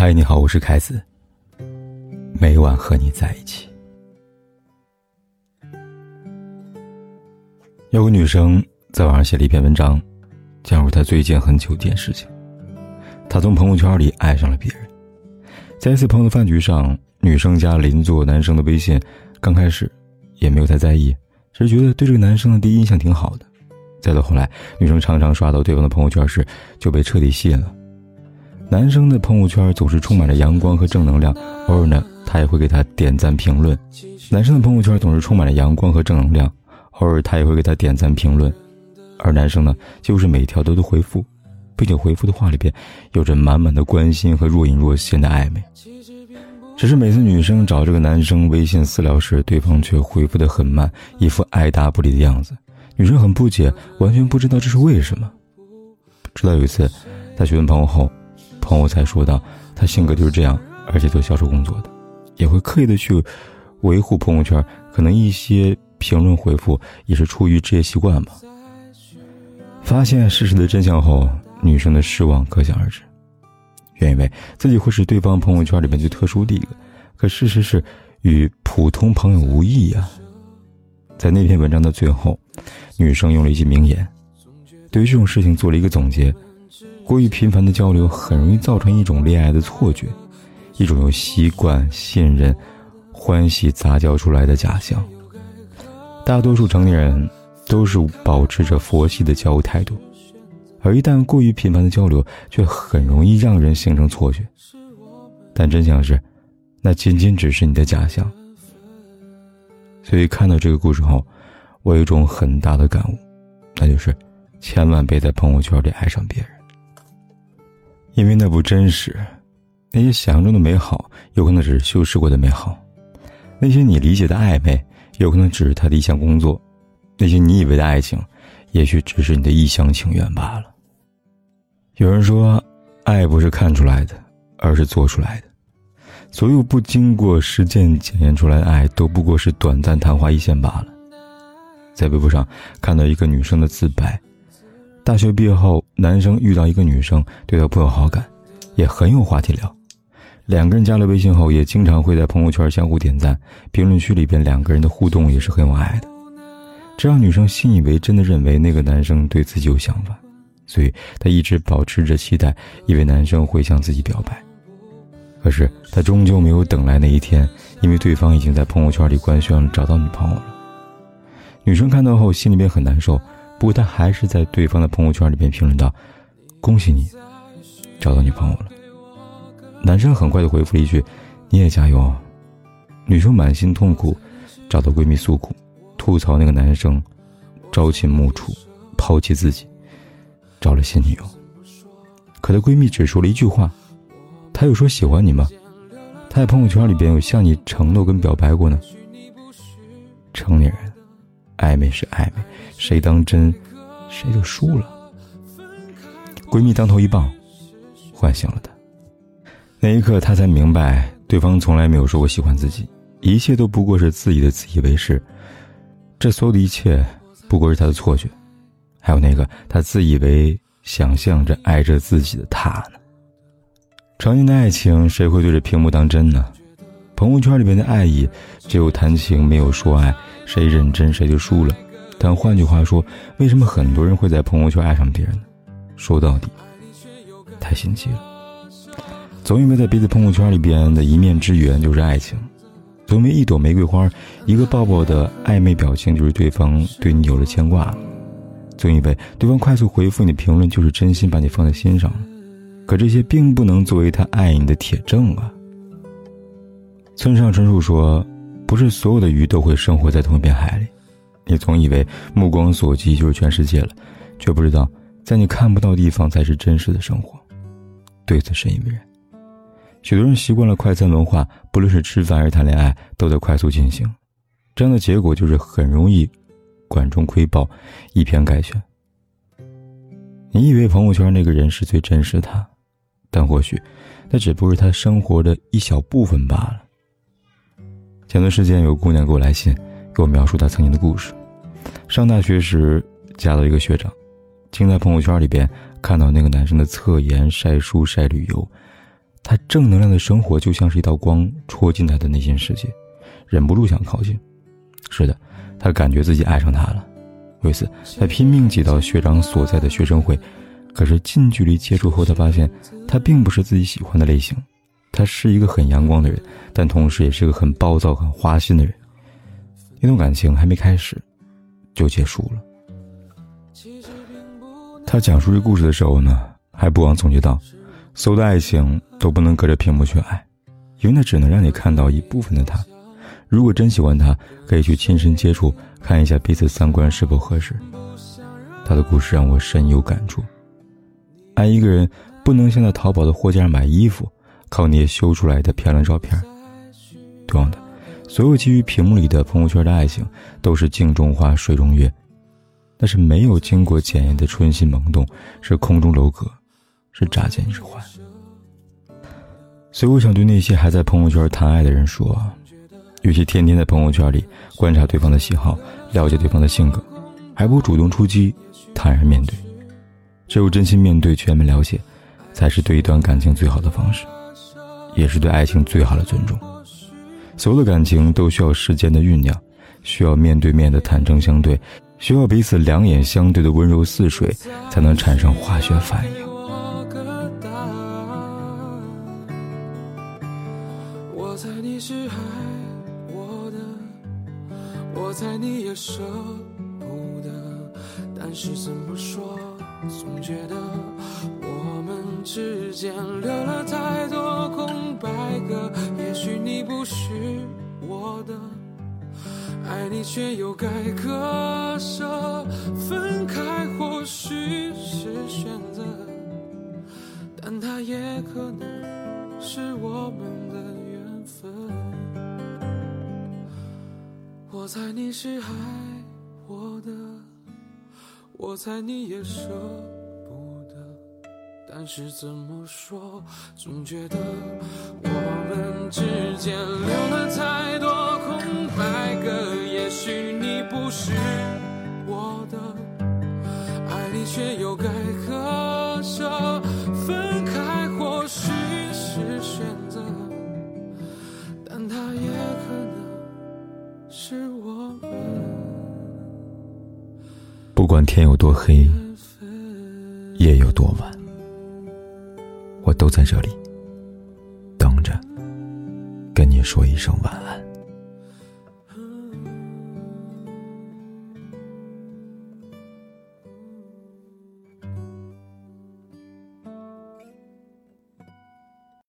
嗨，你好，我是凯子。每晚和你在一起。有个女生在网上写了一篇文章，讲述她最近很久一件事情。她从朋友圈里爱上了别人。在一次朋友的饭局上，女生加邻座男生的微信，刚开始也没有太在意，只是觉得对这个男生的第一印象挺好的。再到后来，女生常常刷到对方的朋友圈时，就被彻底吸引了。男生的朋友圈总是充满着阳光和正能量，偶尔呢，他也会给他点赞评论。男生的朋友圈总是充满了阳光和正能量，偶尔他也会给他点赞评论。而男生呢，就是每条都都回复，并且回复的话里边有着满满的关心和若隐若现的暧昧。只是每次女生找这个男生微信私聊时，对方却回复的很慢，一副爱答不理的样子。女生很不解，完全不知道这是为什么。直到有一次，她询问朋友后。朋友才说到，他性格就是这样，而且做销售工作的，也会刻意的去维护朋友圈，可能一些评论回复也是出于职业习惯吧。发现事实的真相后，女生的失望可想而知。原以为自己会是对方朋友圈里面最特殊的一个，可事实是与普通朋友无异呀。在那篇文章的最后，女生用了一句名言，对于这种事情做了一个总结。过于频繁的交流很容易造成一种恋爱的错觉，一种由习惯、信任、欢喜杂交出来的假象。大多数成年人都是保持着佛系的交友态度，而一旦过于频繁的交流，却很容易让人形成错觉。但真相是，那仅仅只是你的假象。所以看到这个故事后，我有一种很大的感悟，那就是，千万别在朋友圈里爱上别人。因为那不真实，那些想象中的美好，有可能只是修饰过的美好；那些你理解的暧昧，有可能只是他的一项工作；那些你以为的爱情，也许只是你的一厢情愿罢了。有人说，爱不是看出来的，而是做出来的。所有不经过实践检验出来的爱，都不过是短暂昙花一现罢了。在微博上看到一个女生的自白。大学毕业后，男生遇到一个女生，对他颇有好感，也很有话题聊。两个人加了微信后，也经常会在朋友圈相互点赞，评论区里边两个人的互动也是很有爱的。这让女生信以为真的认为那个男生对自己有想法，所以她一直保持着期待，以为男生会向自己表白。可是她终究没有等来那一天，因为对方已经在朋友圈里官宣找到女朋友了。女生看到后，心里边很难受。不过他还是在对方的朋友圈里面评论道：“恭喜你，找到女朋友了。”男生很快就回复了一句：“你也加油。”女生满心痛苦，找到闺蜜诉苦，吐槽那个男生朝秦暮楚，抛弃自己，找了新女友。可她闺蜜只说了一句话：“他有说喜欢你吗？他在朋友圈里边有向你承诺跟表白过呢？”成年人。暧昧是暧昧，谁当真，谁就输了。闺蜜当头一棒，唤醒了她。那一刻，她才明白，对方从来没有说过喜欢自己，一切都不过是自己的自以为是。这所有的一切，不过是她的错觉。还有那个她自以为想象着爱着自己的他呢？常年的爱情，谁会对着屏幕当真呢？朋友圈里面的爱意，只有谈情，没有说爱。谁认真谁就输了，但换句话说，为什么很多人会在朋友圈爱上别人呢？说到底，太心机了。总以为在彼此朋友圈里边的一面之缘就是爱情，总以为一朵玫瑰花、一个抱抱的暧昧表情就是对方对你有了牵挂了，总以为对方快速回复你的评论就是真心把你放在心上了。可这些并不能作为他爱你的铁证啊。村上春树说。不是所有的鱼都会生活在同一片海里，你总以为目光所及就是全世界了，却不知道在你看不到地方才是真实的生活。对此深以为然。许多人习惯了快餐文化，不论是吃饭还是谈恋爱，都在快速进行，这样的结果就是很容易管中窥豹，以偏概全。你以为朋友圈那个人是最真实的他，但或许那只不过是他生活的一小部分罢了。前段时间有姑娘给我来信，给我描述她曾经的故事。上大学时加到一个学长，竟在朋友圈里边看到那个男生的侧颜晒书晒旅游，他正能量的生活就像是一道光戳进他的内心世界，忍不住想靠近。是的，他感觉自己爱上他了。为此，他拼命挤到学长所在的学生会，可是近距离接触后，他发现他并不是自己喜欢的类型。他是一个很阳光的人，但同时也是个很暴躁、很花心的人。那段感情还没开始，就结束了。他讲述这故事的时候呢，还不忘总结道：“所有的爱情都不能隔着屏幕去爱，因为那只能让你看到一部分的他。如果真喜欢他，可以去亲身接触，看一下彼此三观是否合适。”他的故事让我深有感触。爱一个人，不能像在淘宝的货架上买衣服。靠那些修出来的漂亮照片。同样的，所有基于屏幕里的朋友圈的爱情，都是镜中花水中月，那是没有经过检验的春心萌动，是空中楼阁，是乍见之欢。所以，我想对那些还在朋友圈谈爱的人说：，与其天天在朋友圈里观察对方的喜好，了解对方的性格，还不如主动出击，坦然面对。只有真心面对，全面了解，才是对一段感情最好的方式。也是对爱情最好的尊重。所有的感情都需要时间的酝酿，需要面对面的坦诚相对，需要彼此两眼相对的温柔似水，才能产生化学反应。我猜你是爱我的，我猜你也舍不得，但是怎么说，总觉得我们之间留了太我的，爱你却又该割舍，分开或许是选择，但它也可能是我们的缘分。我猜你是爱我的，我猜你也舍不得。但是怎么说，总觉得我们之间留了太却又该割舍，分开或许是选择，但它也可能是我们。不管天有多黑，夜有多晚。我都在这里，等着，跟你说一声晚安。